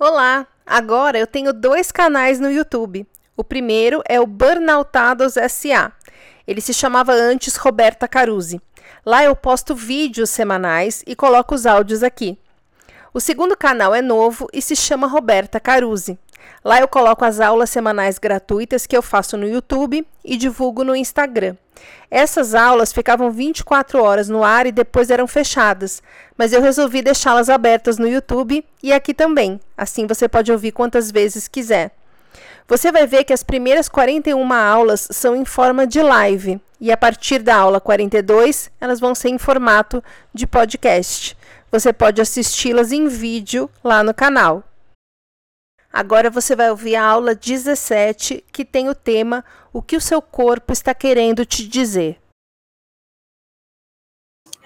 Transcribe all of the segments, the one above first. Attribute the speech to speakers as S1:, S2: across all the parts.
S1: Olá! Agora eu tenho dois canais no YouTube. O primeiro é o Burnoutados SA. Ele se chamava antes Roberta Caruzzi. Lá eu posto vídeos semanais e coloco os áudios aqui. O segundo canal é novo e se chama Roberta Caruzzi. Lá eu coloco as aulas semanais gratuitas que eu faço no YouTube e divulgo no Instagram. Essas aulas ficavam 24 horas no ar e depois eram fechadas, mas eu resolvi deixá-las abertas no YouTube e aqui também. Assim você pode ouvir quantas vezes quiser. Você vai ver que as primeiras 41 aulas são em forma de live e a partir da aula 42 elas vão ser em formato de podcast. Você pode assisti-las em vídeo lá no canal. Agora você vai ouvir a aula 17, que tem o tema O que o seu corpo está querendo te dizer.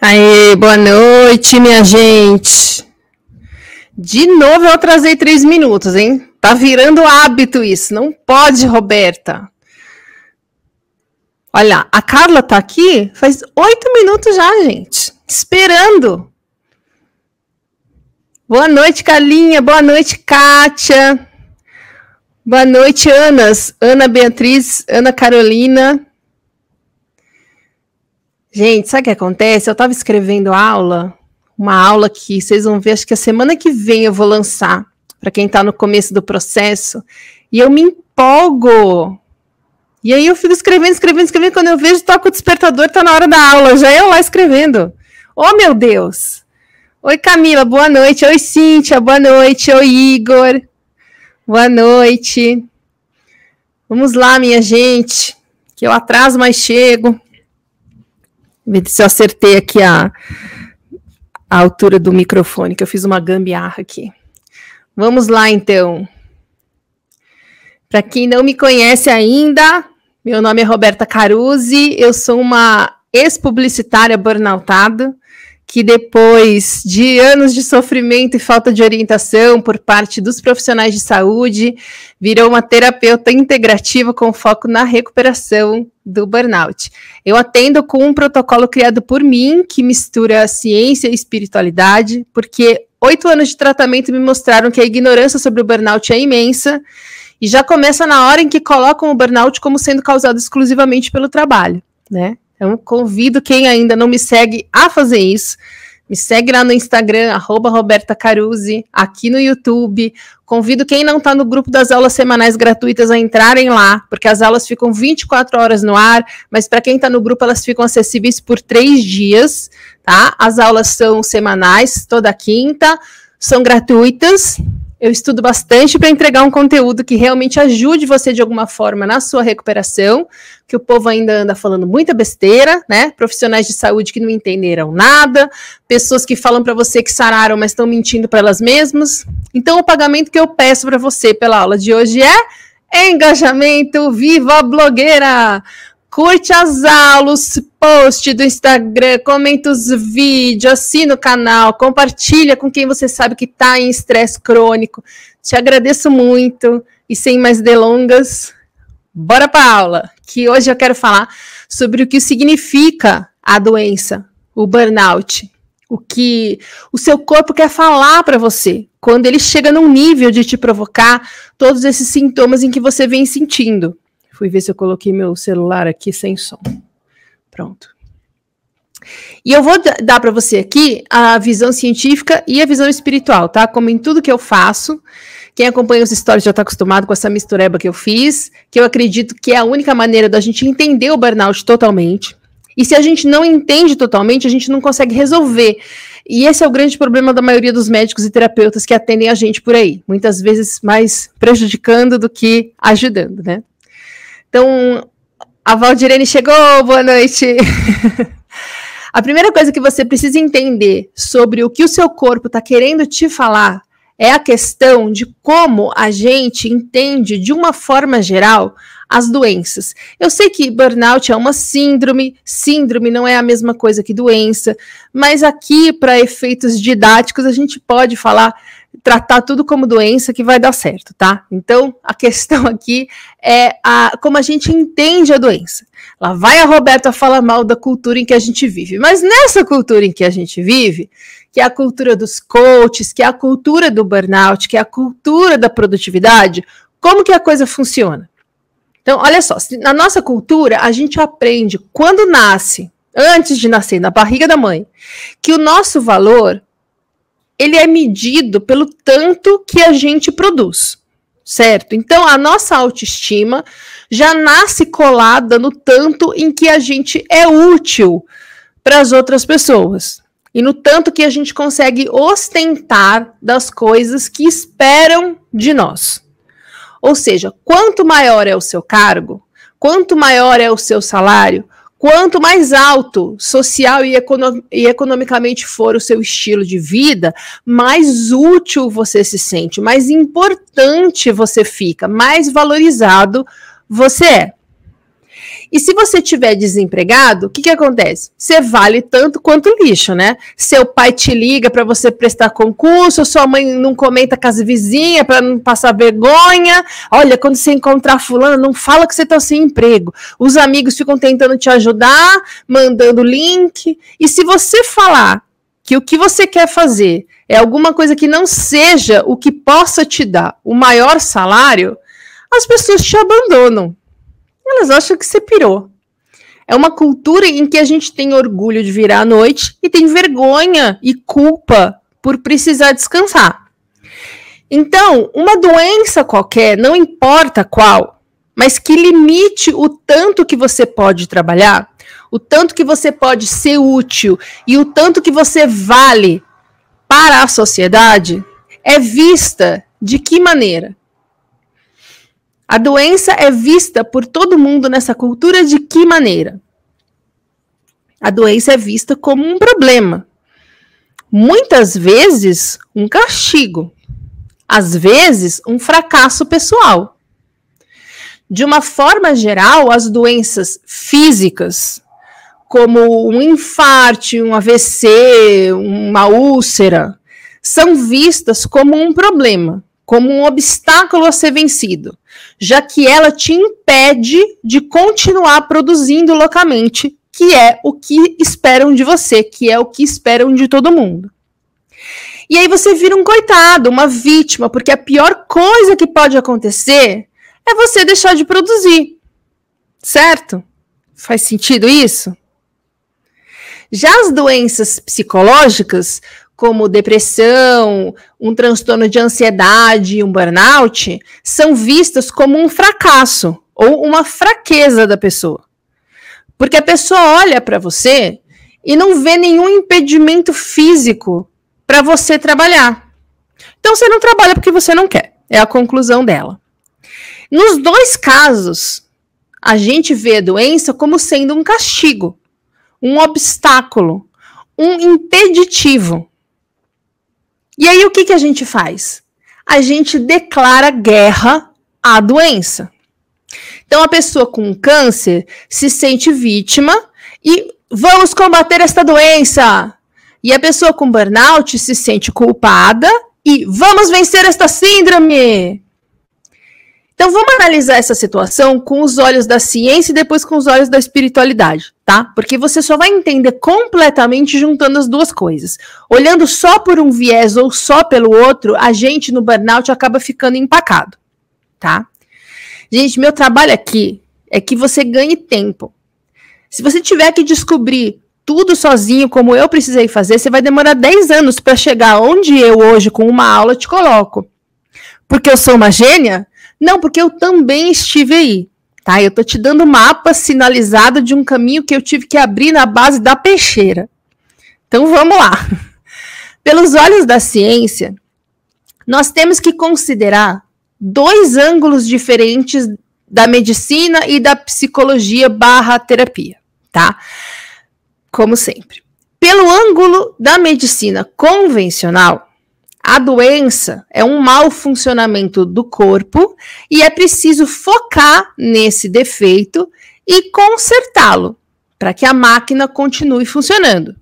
S2: Aê, boa noite, minha gente. De novo eu atrasei três minutos, hein? Tá virando hábito isso. Não pode, Roberta. Olha, a Carla tá aqui faz oito minutos já, gente. Esperando. Boa noite, Carlinha. Boa noite, Kátia. Boa noite, Anas. Ana Beatriz, Ana Carolina. Gente, sabe o que acontece? Eu estava escrevendo aula, uma aula que vocês vão ver, acho que a semana que vem eu vou lançar, para quem está no começo do processo, e eu me empolgo. E aí eu fico escrevendo, escrevendo, escrevendo, quando eu vejo, toca o despertador, tá na hora da aula, já eu lá escrevendo. Oh, meu Deus! Oi, Camila, boa noite. Oi, Cíntia, boa noite. Oi, Igor, boa noite. Vamos lá, minha gente, que eu atraso, mas chego. Ver se eu acertei aqui a, a altura do microfone, que eu fiz uma gambiarra aqui. Vamos lá, então. Para quem não me conhece ainda, meu nome é Roberta Caruzzi, eu sou uma ex-publicitária burnoutada que depois de anos de sofrimento e falta de orientação por parte dos profissionais de saúde, virou uma terapeuta integrativa com foco na recuperação do burnout. Eu atendo com um protocolo criado por mim, que mistura ciência e espiritualidade, porque oito anos de tratamento me mostraram que a ignorância sobre o burnout é imensa e já começa na hora em que colocam o burnout como sendo causado exclusivamente pelo trabalho, né? Então, convido quem ainda não me segue a fazer isso. Me segue lá no Instagram, arroba Roberta Caruzzi, aqui no YouTube. Convido quem não está no grupo das aulas semanais gratuitas a entrarem lá, porque as aulas ficam 24 horas no ar, mas para quem está no grupo, elas ficam acessíveis por três dias, tá? As aulas são semanais, toda quinta, são gratuitas, eu estudo bastante para entregar um conteúdo que realmente ajude você de alguma forma na sua recuperação, que o povo ainda anda falando muita besteira, né? Profissionais de saúde que não entenderam nada, pessoas que falam para você que sararam, mas estão mentindo para elas mesmas. Então, o pagamento que eu peço para você pela aula de hoje é engajamento viva blogueira curte as aulas, post do Instagram, comenta os vídeos, assina o canal, compartilha com quem você sabe que está em estresse crônico. Te agradeço muito e sem mais delongas, bora para aula, que hoje eu quero falar sobre o que significa a doença, o burnout, o que o seu corpo quer falar para você quando ele chega num nível de te provocar todos esses sintomas em que você vem sentindo. Fui ver se eu coloquei meu celular aqui sem som. Pronto. E eu vou dar para você aqui a visão científica e a visão espiritual, tá? Como em tudo que eu faço. Quem acompanha os stories já está acostumado com essa mistureba que eu fiz, que eu acredito que é a única maneira da gente entender o burnout totalmente. E se a gente não entende totalmente, a gente não consegue resolver. E esse é o grande problema da maioria dos médicos e terapeutas que atendem a gente por aí. Muitas vezes mais prejudicando do que ajudando, né? Então, a Valdirene chegou, boa noite. a primeira coisa que você precisa entender sobre o que o seu corpo está querendo te falar é a questão de como a gente entende, de uma forma geral, as doenças. Eu sei que burnout é uma síndrome, síndrome não é a mesma coisa que doença, mas aqui, para efeitos didáticos, a gente pode falar tratar tudo como doença que vai dar certo, tá? Então, a questão aqui é a, como a gente entende a doença. Lá vai a Roberta falar mal da cultura em que a gente vive. Mas nessa cultura em que a gente vive, que é a cultura dos coaches, que é a cultura do burnout, que é a cultura da produtividade, como que a coisa funciona? Então, olha só, na nossa cultura, a gente aprende quando nasce, antes de nascer, na barriga da mãe, que o nosso valor ele é medido pelo tanto que a gente produz, certo? Então, a nossa autoestima já nasce colada no tanto em que a gente é útil para as outras pessoas e no tanto que a gente consegue ostentar das coisas que esperam de nós. Ou seja, quanto maior é o seu cargo, quanto maior é o seu salário, Quanto mais alto social e, econo e, economicamente for o seu estilo de vida, mais útil você se sente, mais importante você fica, mais valorizado você é. E se você tiver desempregado, o que, que acontece? Você vale tanto quanto lixo, né? Seu pai te liga para você prestar concurso, sua mãe não comenta com as vizinhas para não passar vergonha. Olha, quando você encontrar fulano, não fala que você está sem emprego. Os amigos ficam tentando te ajudar, mandando link. E se você falar que o que você quer fazer é alguma coisa que não seja o que possa te dar o maior salário, as pessoas te abandonam elas acham que você pirou. É uma cultura em que a gente tem orgulho de virar à noite e tem vergonha e culpa por precisar descansar. Então, uma doença qualquer, não importa qual, mas que limite o tanto que você pode trabalhar, o tanto que você pode ser útil e o tanto que você vale para a sociedade, é vista de que maneira? A doença é vista por todo mundo nessa cultura de que maneira? A doença é vista como um problema. Muitas vezes, um castigo. Às vezes, um fracasso pessoal. De uma forma geral, as doenças físicas, como um infarte, um AVC, uma úlcera, são vistas como um problema, como um obstáculo a ser vencido já que ela te impede de continuar produzindo loucamente, que é o que esperam de você, que é o que esperam de todo mundo. E aí você vira um coitado, uma vítima, porque a pior coisa que pode acontecer é você deixar de produzir. Certo? Faz sentido isso? Já as doenças psicológicas, como depressão, um transtorno de ansiedade, um burnout, são vistas como um fracasso ou uma fraqueza da pessoa. Porque a pessoa olha para você e não vê nenhum impedimento físico para você trabalhar. Então você não trabalha porque você não quer. É a conclusão dela. Nos dois casos, a gente vê a doença como sendo um castigo, um obstáculo, um impeditivo. E aí o que, que a gente faz? A gente declara guerra à doença. Então a pessoa com câncer se sente vítima e vamos combater esta doença. E a pessoa com burnout se sente culpada e vamos vencer esta síndrome. Então vamos analisar essa situação com os olhos da ciência e depois com os olhos da espiritualidade, tá? Porque você só vai entender completamente juntando as duas coisas. Olhando só por um viés ou só pelo outro, a gente no burnout acaba ficando empacado, tá? Gente, meu trabalho aqui é que você ganhe tempo. Se você tiver que descobrir tudo sozinho, como eu precisei fazer, você vai demorar 10 anos para chegar onde eu hoje, com uma aula, te coloco. Porque eu sou uma gênia? Não, porque eu também estive aí. Tá? Eu tô te dando mapa sinalizado de um caminho que eu tive que abrir na base da peixeira. Então vamos lá. Pelos olhos da ciência, nós temos que considerar dois ângulos diferentes da medicina e da psicologia barra terapia, tá? Como sempre. Pelo ângulo da medicina convencional, a doença é um mau funcionamento do corpo e é preciso focar nesse defeito e consertá-lo para que a máquina continue funcionando,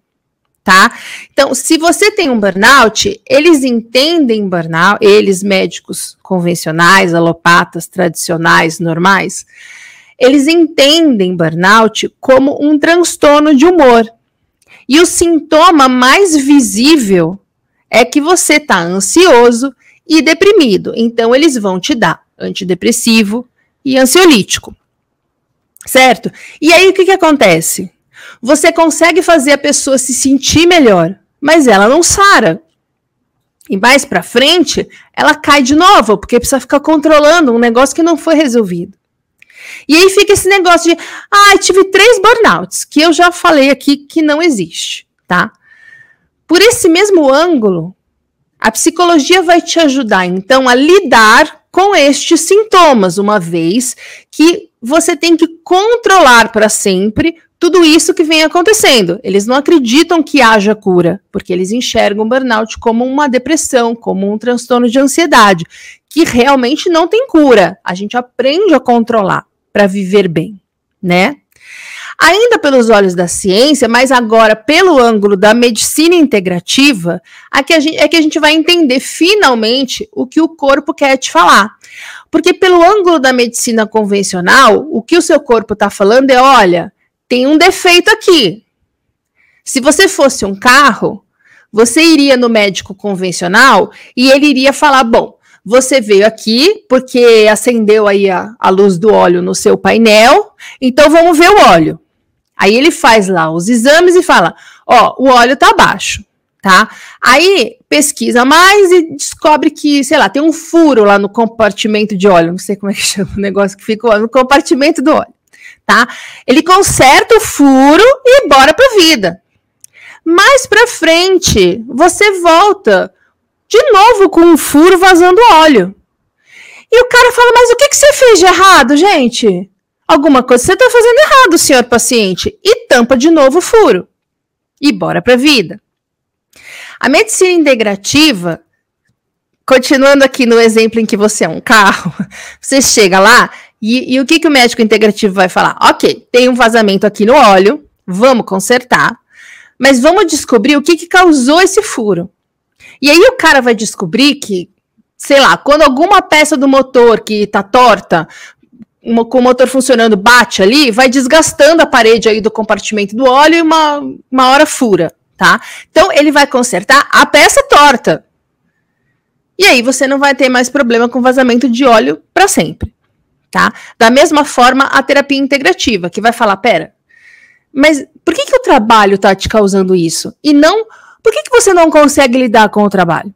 S2: tá? Então, se você tem um burnout, eles entendem burnout, eles médicos convencionais, alopatas, tradicionais, normais, eles entendem burnout como um transtorno de humor E o sintoma mais visível é que você está ansioso e deprimido. Então, eles vão te dar antidepressivo e ansiolítico. Certo? E aí, o que, que acontece? Você consegue fazer a pessoa se sentir melhor, mas ela não sara. E mais para frente, ela cai de novo, porque precisa ficar controlando um negócio que não foi resolvido. E aí fica esse negócio de, ah, tive três burnouts, que eu já falei aqui que não existe, tá? Por esse mesmo ângulo, a psicologia vai te ajudar, então, a lidar com estes sintomas, uma vez que você tem que controlar para sempre tudo isso que vem acontecendo. Eles não acreditam que haja cura, porque eles enxergam o burnout como uma depressão, como um transtorno de ansiedade, que realmente não tem cura. A gente aprende a controlar para viver bem, né? Ainda pelos olhos da ciência, mas agora pelo ângulo da medicina integrativa, a gente, é que a gente vai entender finalmente o que o corpo quer te falar. Porque pelo ângulo da medicina convencional, o que o seu corpo está falando é: olha, tem um defeito aqui. Se você fosse um carro, você iria no médico convencional e ele iria falar: bom, você veio aqui porque acendeu aí a, a luz do óleo no seu painel, então vamos ver o óleo. Aí ele faz lá os exames e fala: ó, o óleo tá baixo, tá? Aí pesquisa mais e descobre que, sei lá, tem um furo lá no compartimento de óleo, não sei como é que chama o negócio que fica no compartimento do óleo tá? Ele conserta o furo e bora pra vida. Mais pra frente, você volta de novo com um furo vazando óleo. E o cara fala: Mas o que, que você fez de errado, gente? Alguma coisa você está fazendo errado, senhor paciente. E tampa de novo o furo. E bora pra vida. A medicina integrativa, continuando aqui no exemplo em que você é um carro, você chega lá e, e o que, que o médico integrativo vai falar? Ok, tem um vazamento aqui no óleo, vamos consertar, mas vamos descobrir o que, que causou esse furo. E aí o cara vai descobrir que, sei lá, quando alguma peça do motor que está torta, uma, com o motor funcionando, bate ali, vai desgastando a parede aí do compartimento do óleo e uma, uma hora fura, tá? Então ele vai consertar a peça torta. E aí você não vai ter mais problema com vazamento de óleo para sempre tá? Da mesma forma, a terapia integrativa, que vai falar, pera, mas por que, que o trabalho está te causando isso? E não, por que, que você não consegue lidar com o trabalho?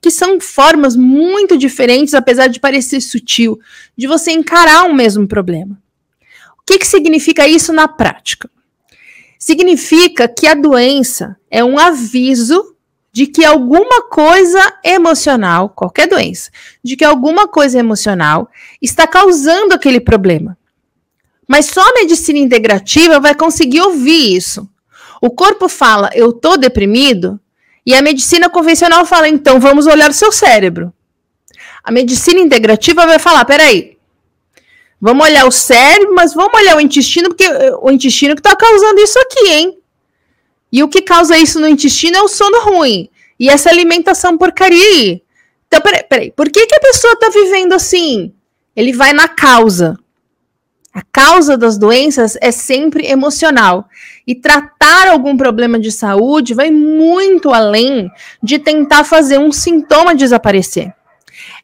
S2: Que são formas muito diferentes, apesar de parecer sutil, de você encarar um mesmo problema. O que, que significa isso na prática? Significa que a doença é um aviso de que alguma coisa emocional, qualquer doença, de que alguma coisa emocional está causando aquele problema. Mas só a medicina integrativa vai conseguir ouvir isso. O corpo fala, eu tô deprimido, e a medicina convencional fala, então vamos olhar o seu cérebro. A medicina integrativa vai falar, peraí, vamos olhar o cérebro, mas vamos olhar o intestino, porque o intestino que está causando isso aqui, hein? E o que causa isso no intestino é o sono ruim. E essa alimentação porcaria aí. Então, peraí, peraí. Por que, que a pessoa está vivendo assim? Ele vai na causa. A causa das doenças é sempre emocional. E tratar algum problema de saúde vai muito além de tentar fazer um sintoma desaparecer.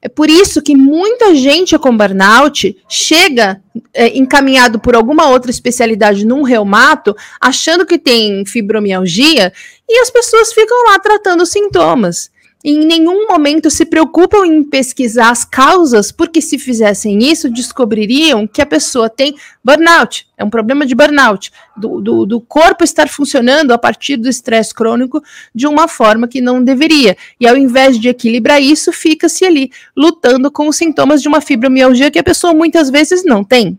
S2: É por isso que muita gente com burnout chega é, encaminhado por alguma outra especialidade num reumato, achando que tem fibromialgia, e as pessoas ficam lá tratando sintomas em nenhum momento se preocupam em pesquisar as causas, porque se fizessem isso, descobririam que a pessoa tem burnout, é um problema de burnout, do, do, do corpo estar funcionando a partir do estresse crônico de uma forma que não deveria. E ao invés de equilibrar isso, fica-se ali lutando com os sintomas de uma fibromialgia que a pessoa muitas vezes não tem.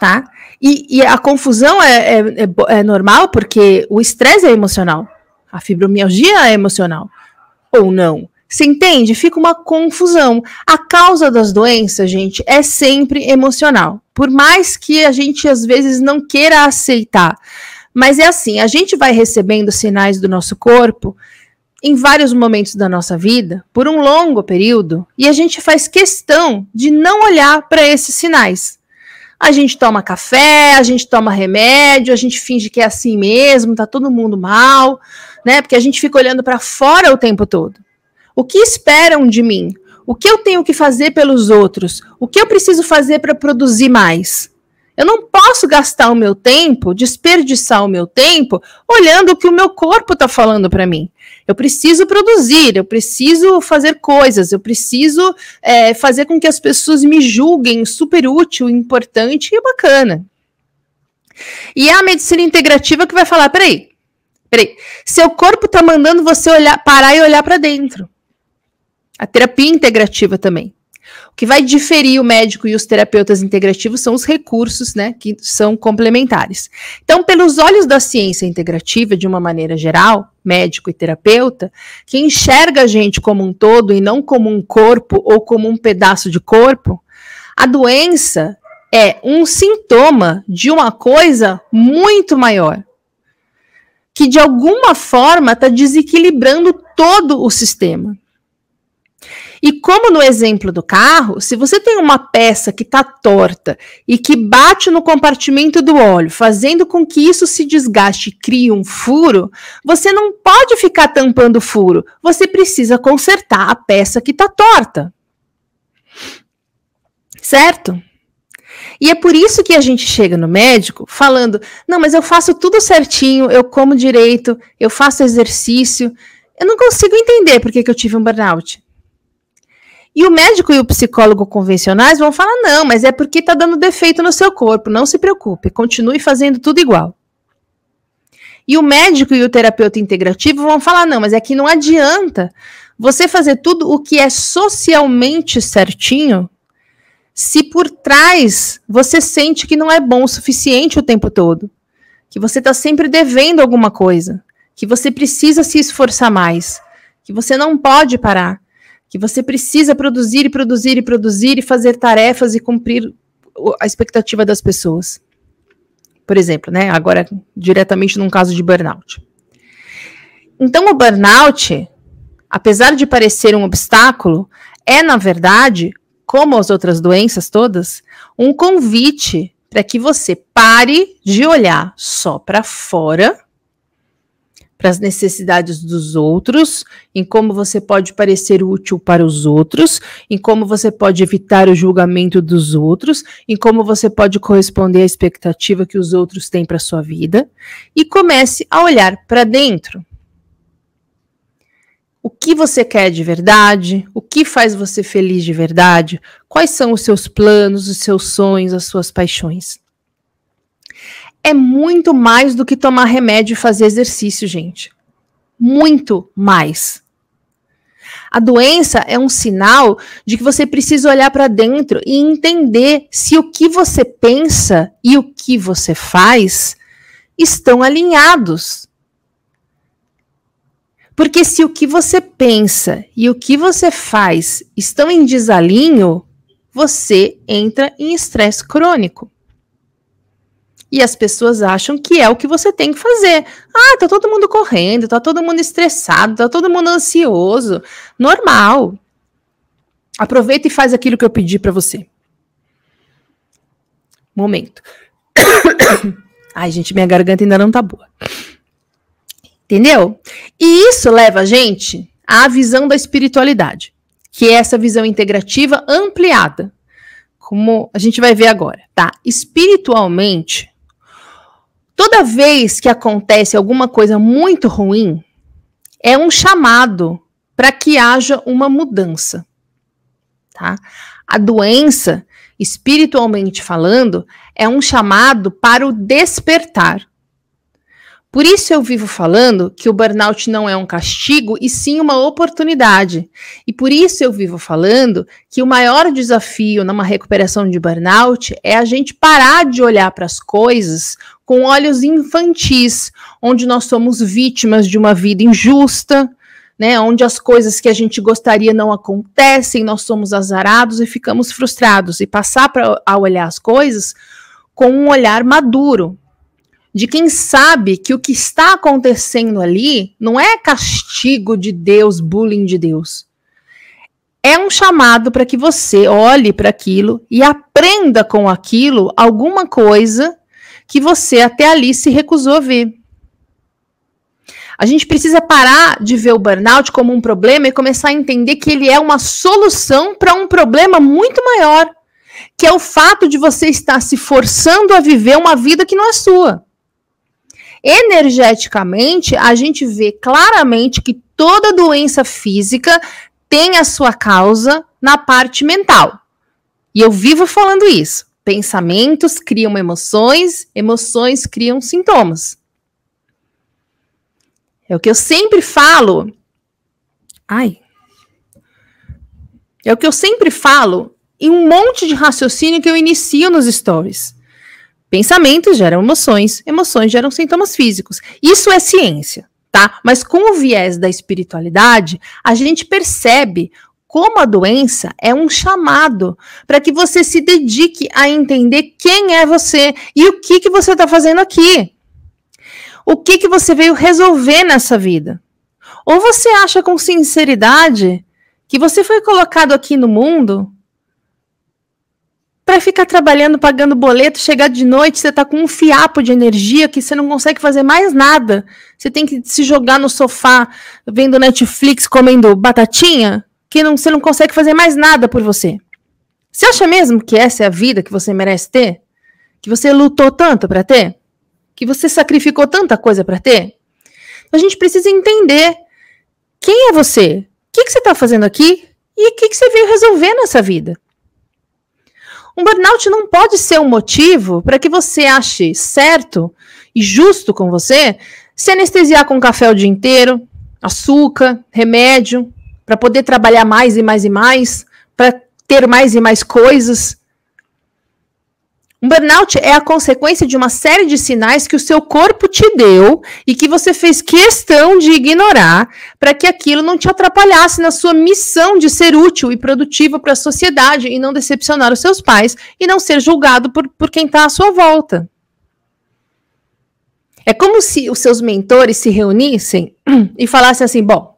S2: Tá? E, e a confusão é, é, é, é normal porque o estresse é emocional. A fibromialgia é emocional ou não? Você entende? Fica uma confusão. A causa das doenças, gente, é sempre emocional. Por mais que a gente às vezes não queira aceitar. Mas é assim, a gente vai recebendo sinais do nosso corpo em vários momentos da nossa vida, por um longo período, e a gente faz questão de não olhar para esses sinais. A gente toma café, a gente toma remédio, a gente finge que é assim mesmo, tá todo mundo mal, né? Porque a gente fica olhando para fora o tempo todo. O que esperam de mim? O que eu tenho que fazer pelos outros? O que eu preciso fazer para produzir mais? Eu não posso gastar o meu tempo, desperdiçar o meu tempo, olhando o que o meu corpo está falando para mim. Eu preciso produzir, eu preciso fazer coisas, eu preciso é, fazer com que as pessoas me julguem super útil, importante e bacana. E é a medicina integrativa que vai falar: peraí, peraí, seu corpo está mandando você olhar, parar e olhar para dentro. A terapia integrativa também. O que vai diferir o médico e os terapeutas integrativos são os recursos, né, que são complementares. Então, pelos olhos da ciência integrativa, de uma maneira geral, médico e terapeuta, que enxerga a gente como um todo e não como um corpo ou como um pedaço de corpo, a doença é um sintoma de uma coisa muito maior, que de alguma forma está desequilibrando todo o sistema. E como no exemplo do carro, se você tem uma peça que está torta e que bate no compartimento do óleo, fazendo com que isso se desgaste e crie um furo, você não pode ficar tampando o furo. Você precisa consertar a peça que está torta. Certo? E é por isso que a gente chega no médico falando: não, mas eu faço tudo certinho, eu como direito, eu faço exercício. Eu não consigo entender por que, que eu tive um burnout. E o médico e o psicólogo convencionais vão falar: não, mas é porque está dando defeito no seu corpo, não se preocupe, continue fazendo tudo igual. E o médico e o terapeuta integrativo vão falar: não, mas é que não adianta você fazer tudo o que é socialmente certinho se por trás você sente que não é bom o suficiente o tempo todo, que você está sempre devendo alguma coisa, que você precisa se esforçar mais, que você não pode parar que você precisa produzir e produzir e produzir e fazer tarefas e cumprir a expectativa das pessoas. Por exemplo, né? Agora, diretamente num caso de burnout. Então, o burnout, apesar de parecer um obstáculo, é, na verdade, como as outras doenças todas, um convite para que você pare de olhar só para fora para as necessidades dos outros, em como você pode parecer útil para os outros, em como você pode evitar o julgamento dos outros, em como você pode corresponder à expectativa que os outros têm para sua vida, e comece a olhar para dentro. O que você quer de verdade? O que faz você feliz de verdade? Quais são os seus planos, os seus sonhos, as suas paixões? é muito mais do que tomar remédio e fazer exercício, gente. Muito mais. A doença é um sinal de que você precisa olhar para dentro e entender se o que você pensa e o que você faz estão alinhados. Porque se o que você pensa e o que você faz estão em desalinho, você entra em estresse crônico. E as pessoas acham que é o que você tem que fazer. Ah, tá todo mundo correndo, tá todo mundo estressado, tá todo mundo ansioso. Normal. Aproveita e faz aquilo que eu pedi para você. Momento. Ai, gente, minha garganta ainda não tá boa. Entendeu? E isso leva a gente à visão da espiritualidade, que é essa visão integrativa ampliada, como a gente vai ver agora, tá? Espiritualmente, Toda vez que acontece alguma coisa muito ruim, é um chamado para que haja uma mudança. Tá? A doença, espiritualmente falando, é um chamado para o despertar. Por isso eu vivo falando que o burnout não é um castigo e sim uma oportunidade. E por isso eu vivo falando que o maior desafio numa recuperação de burnout é a gente parar de olhar para as coisas com olhos infantis, onde nós somos vítimas de uma vida injusta, né, onde as coisas que a gente gostaria não acontecem, nós somos azarados e ficamos frustrados e passar para a olhar as coisas com um olhar maduro, de quem sabe que o que está acontecendo ali não é castigo de Deus, bullying de Deus. é um chamado para que você olhe para aquilo e aprenda com aquilo alguma coisa que você até ali se recusou a ver. A gente precisa parar de ver o burnout como um problema e começar a entender que ele é uma solução para um problema muito maior, que é o fato de você estar se forçando a viver uma vida que não é sua. Energeticamente, a gente vê claramente que toda doença física tem a sua causa na parte mental. E eu vivo falando isso. Pensamentos criam emoções, emoções criam sintomas. É o que eu sempre falo. Ai. É o que eu sempre falo em um monte de raciocínio que eu inicio nos stories. Pensamentos geram emoções, emoções geram sintomas físicos. Isso é ciência tá? Mas com o viés da espiritualidade, a gente percebe como a doença é um chamado para que você se dedique a entender quem é você e o que que você está fazendo aqui. O que que você veio resolver nessa vida? Ou você acha com sinceridade que você foi colocado aqui no mundo para ficar trabalhando, pagando boleto, chegar de noite, você tá com um fiapo de energia que você não consegue fazer mais nada. Você tem que se jogar no sofá, vendo Netflix, comendo batatinha, que não, você não consegue fazer mais nada por você. Você acha mesmo que essa é a vida que você merece ter? Que você lutou tanto para ter? Que você sacrificou tanta coisa para ter? A gente precisa entender quem é você, o que, que você está fazendo aqui e o que, que você veio resolver nessa vida. Um burnout não pode ser um motivo para que você ache certo e justo com você se anestesiar com café o dia inteiro, açúcar, remédio, para poder trabalhar mais e mais e mais, para ter mais e mais coisas. Um burnout é a consequência de uma série de sinais que o seu corpo te deu e que você fez questão de ignorar para que aquilo não te atrapalhasse na sua missão de ser útil e produtivo para a sociedade e não decepcionar os seus pais e não ser julgado por, por quem está à sua volta. É como se os seus mentores se reunissem e falassem assim: bom,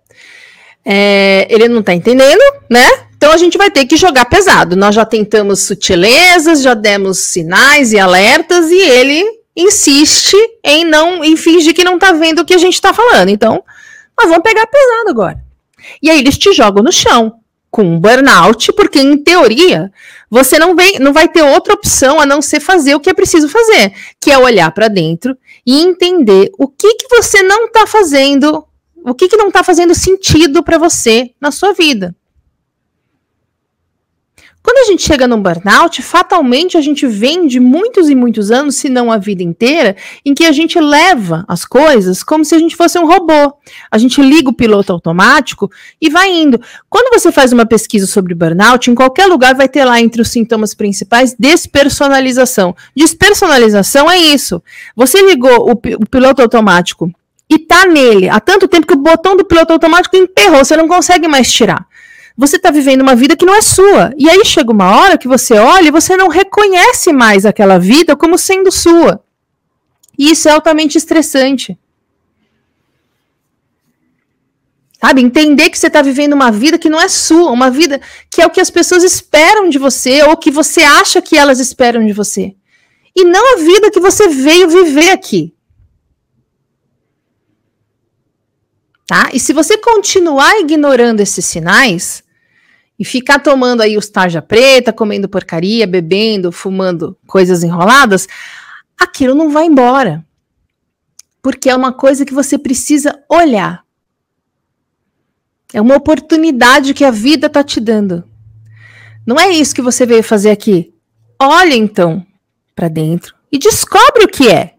S2: é, ele não está entendendo, né? Então a gente vai ter que jogar pesado. Nós já tentamos sutilezas, já demos sinais e alertas e ele insiste em não em fingir que não tá vendo o que a gente tá falando. Então, nós vamos pegar pesado agora. E aí eles te jogam no chão com um burnout, porque em teoria você não, vem, não vai ter outra opção a não ser fazer o que é preciso fazer, que é olhar para dentro e entender o que que você não está fazendo, o que que não está fazendo sentido para você na sua vida. Quando a gente chega num burnout, fatalmente a gente vem de muitos e muitos anos, se não a vida inteira, em que a gente leva as coisas como se a gente fosse um robô. A gente liga o piloto automático e vai indo. Quando você faz uma pesquisa sobre burnout, em qualquer lugar vai ter lá entre os sintomas principais despersonalização. Despersonalização é isso. Você ligou o, o piloto automático e tá nele há tanto tempo que o botão do piloto automático enterrou, você não consegue mais tirar você está vivendo uma vida que não é sua. E aí chega uma hora que você olha e você não reconhece mais aquela vida como sendo sua. E isso é altamente estressante. Sabe? Entender que você está vivendo uma vida que não é sua, uma vida que é o que as pessoas esperam de você ou que você acha que elas esperam de você. E não a vida que você veio viver aqui. Tá? E se você continuar ignorando esses sinais, e ficar tomando aí os tarja preta, comendo porcaria, bebendo, fumando coisas enroladas, aquilo não vai embora. Porque é uma coisa que você precisa olhar. É uma oportunidade que a vida está te dando. Não é isso que você veio fazer aqui. Olha então para dentro e descobre o que é.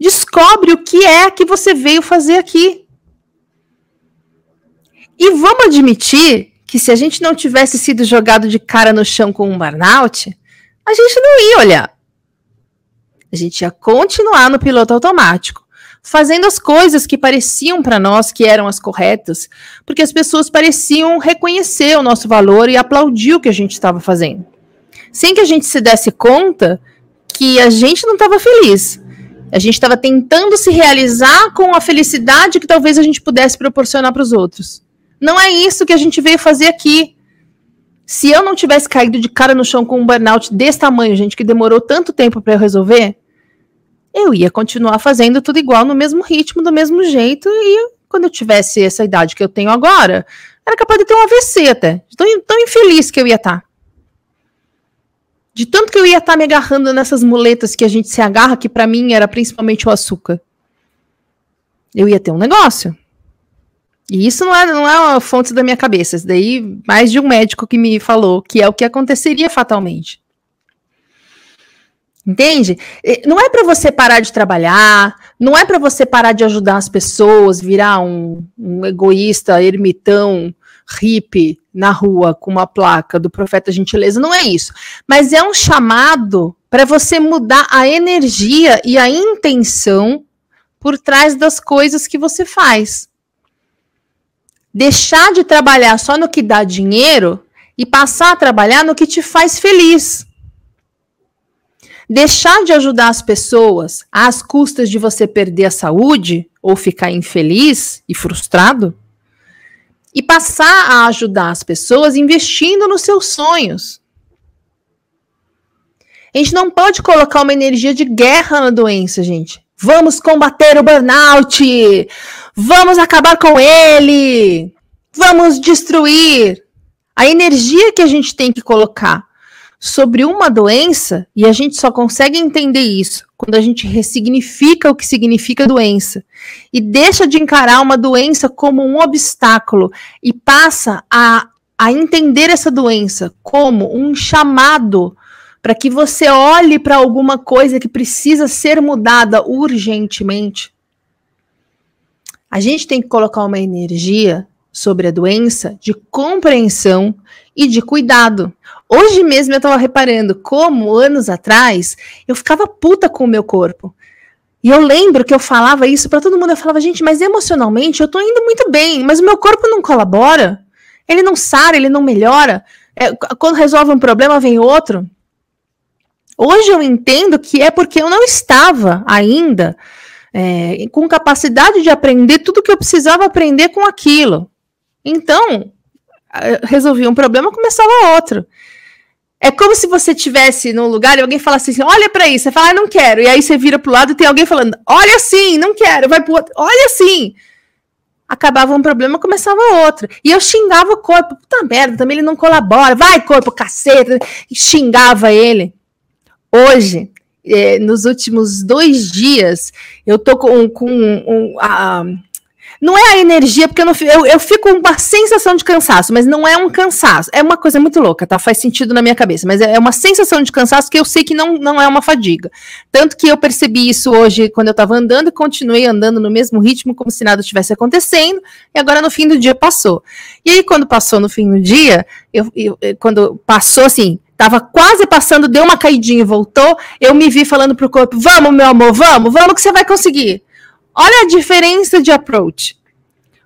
S2: Descobre o que é que você veio fazer aqui. E vamos admitir que se a gente não tivesse sido jogado de cara no chão com um burnout, a gente não ia olhar. A gente ia continuar no piloto automático, fazendo as coisas que pareciam para nós que eram as corretas, porque as pessoas pareciam reconhecer o nosso valor e aplaudir o que a gente estava fazendo. Sem que a gente se desse conta que a gente não estava feliz. A gente estava tentando se realizar com a felicidade que talvez a gente pudesse proporcionar para os outros. Não é isso que a gente veio fazer aqui. Se eu não tivesse caído de cara no chão com um burnout desse tamanho, gente, que demorou tanto tempo para eu resolver, eu ia continuar fazendo tudo igual, no mesmo ritmo, do mesmo jeito, e quando eu tivesse essa idade que eu tenho agora, era capaz de ter um AVC até. Tão, tão infeliz que eu ia estar. Tá. De tanto que eu ia estar tá me agarrando nessas muletas que a gente se agarra, que para mim era principalmente o açúcar. Eu ia ter um negócio. E isso não é, não é uma fonte da minha cabeça. Isso daí, mais de um médico que me falou que é o que aconteceria fatalmente. Entende? Não é para você parar de trabalhar, não é para você parar de ajudar as pessoas, virar um, um egoísta, ermitão, hippie na rua com uma placa do profeta gentileza, não é isso. Mas é um chamado para você mudar a energia e a intenção por trás das coisas que você faz. Deixar de trabalhar só no que dá dinheiro e passar a trabalhar no que te faz feliz. Deixar de ajudar as pessoas às custas de você perder a saúde ou ficar infeliz e frustrado. E passar a ajudar as pessoas investindo nos seus sonhos. A gente não pode colocar uma energia de guerra na doença, gente. Vamos combater o burnout! Vamos acabar com ele! Vamos destruir! A energia que a gente tem que colocar sobre uma doença, e a gente só consegue entender isso quando a gente ressignifica o que significa doença e deixa de encarar uma doença como um obstáculo e passa a, a entender essa doença como um chamado para que você olhe para alguma coisa que precisa ser mudada urgentemente. A gente tem que colocar uma energia sobre a doença de compreensão e de cuidado. Hoje mesmo eu estava reparando como, anos atrás, eu ficava puta com o meu corpo. E eu lembro que eu falava isso para todo mundo. Eu falava, gente, mas emocionalmente eu tô indo muito bem, mas o meu corpo não colabora. Ele não sara, ele não melhora. É, quando resolve um problema, vem outro. Hoje eu entendo que é porque eu não estava ainda é, com capacidade de aprender tudo que eu precisava aprender com aquilo. Então, resolvi um problema, começava outro. É como se você tivesse num lugar e alguém falasse assim: olha para isso. Você fala, ah, não quero. E aí você vira pro lado e tem alguém falando: olha assim, não quero. Vai pro outro, olha assim. Acabava um problema, começava outro. E eu xingava o corpo. Puta merda, também ele não colabora. Vai, corpo, caceta. E xingava ele. Hoje, eh, nos últimos dois dias, eu tô com, com um, a, não é a energia, porque eu, não, eu, eu fico com uma sensação de cansaço, mas não é um cansaço. É uma coisa muito louca, tá? Faz sentido na minha cabeça, mas é, é uma sensação de cansaço que eu sei que não, não é uma fadiga. Tanto que eu percebi isso hoje quando eu tava andando e continuei andando no mesmo ritmo, como se nada tivesse acontecendo, e agora no fim do dia passou. E aí, quando passou no fim do dia, eu, eu quando passou assim, tava quase passando, deu uma caidinha e voltou, eu me vi falando pro corpo: vamos, meu amor, vamos, vamos que você vai conseguir. Olha a diferença de approach.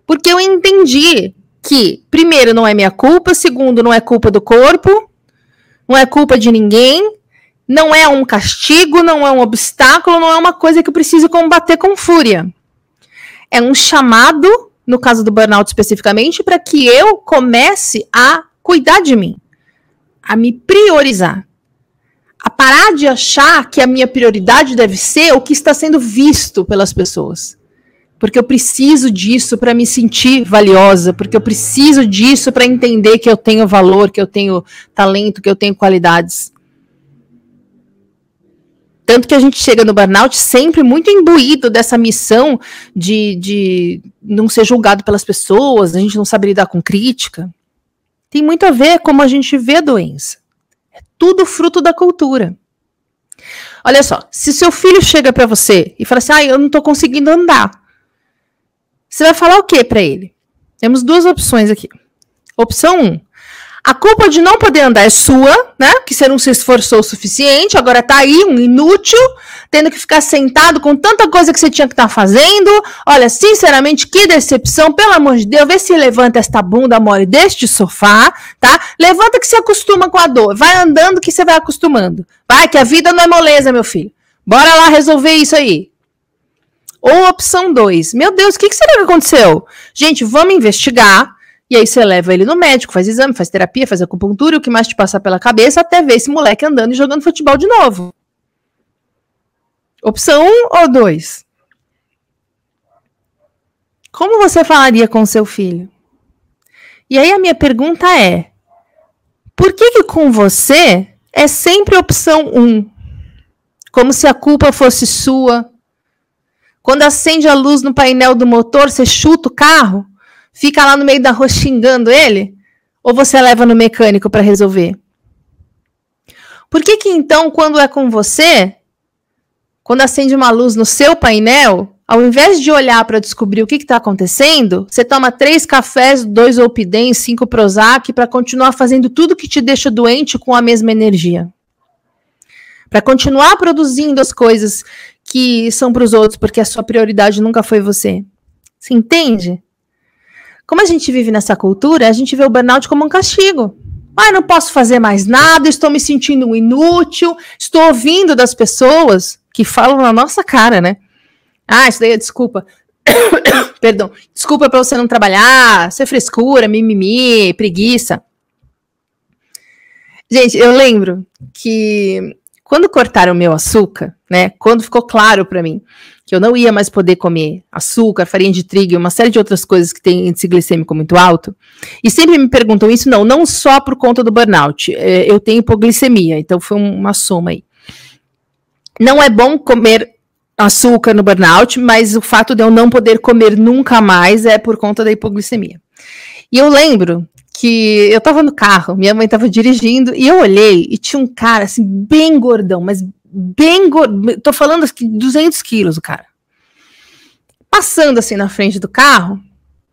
S2: Porque eu entendi que, primeiro, não é minha culpa, segundo, não é culpa do corpo, não é culpa de ninguém, não é um castigo, não é um obstáculo, não é uma coisa que eu preciso combater com fúria. É um chamado, no caso do burnout especificamente, para que eu comece a cuidar de mim, a me priorizar a parar de achar que a minha prioridade deve ser o que está sendo visto pelas pessoas. Porque eu preciso disso para me sentir valiosa, porque eu preciso disso para entender que eu tenho valor, que eu tenho talento, que eu tenho qualidades. Tanto que a gente chega no burnout sempre muito imbuído dessa missão de, de não ser julgado pelas pessoas, a gente não sabe lidar com crítica. Tem muito a ver como a gente vê a doença tudo fruto da cultura. Olha só, se seu filho chega para você e fala assim: "Ah, eu não estou conseguindo andar". Você vai falar o que para ele? Temos duas opções aqui. Opção 1: um, a culpa de não poder andar é sua, né? Que você não se esforçou o suficiente, agora tá aí um inútil, tendo que ficar sentado com tanta coisa que você tinha que estar tá fazendo. Olha, sinceramente, que decepção, pelo amor de Deus, vê se levanta esta bunda mole deste sofá, tá? Levanta que se acostuma com a dor, vai andando que você vai acostumando. Vai, que a vida não é moleza, meu filho. Bora lá resolver isso aí. Ou opção 2. Meu Deus, o que, que será que aconteceu? Gente, vamos investigar E aí você leva ele no médico, faz exame, faz terapia, faz acupuntura, o que mais te passar pela cabeça, até ver esse moleque andando e jogando futebol de novo. Opção 1 um ou 2? Como você falaria com seu filho? E aí a minha pergunta é: por que, que com você é sempre opção 1? Um? Como se a culpa fosse sua. Quando acende a luz no painel do motor, você chuta o carro? Fica lá no meio da rua xingando ele? Ou você leva no mecânico para resolver? Por que que então, quando é com você, quando acende uma luz no seu painel, ao invés de olhar para descobrir o que está acontecendo, você toma três cafés, dois Opidem, cinco Prozac para continuar fazendo tudo que te deixa doente com a mesma energia? Para continuar produzindo as coisas que são para os outros, porque a sua prioridade nunca foi você. Você entende? Como a gente vive nessa cultura, a gente vê o burnout como um castigo. Ah, não posso fazer mais nada, estou me sentindo inútil, estou ouvindo das pessoas que falam na nossa cara, né? Ah, isso daí é desculpa. Perdão. Desculpa para você não trabalhar, ser frescura, mimimi, preguiça. Gente, eu lembro que quando cortaram o meu açúcar, né? Quando ficou claro para mim que eu não ia mais poder comer açúcar, farinha de trigo uma série de outras coisas que têm índice glicêmico muito alto. E sempre me perguntam isso, não, não só por conta do burnout. É, eu tenho hipoglicemia, então foi uma soma aí. Não é bom comer açúcar no burnout, mas o fato de eu não poder comer nunca mais é por conta da hipoglicemia. E eu lembro que eu tava no carro, minha mãe tava dirigindo, e eu olhei e tinha um cara, assim, bem gordão, mas bem gordão, tô falando aqui, 200 quilos o cara. Passando assim na frente do carro,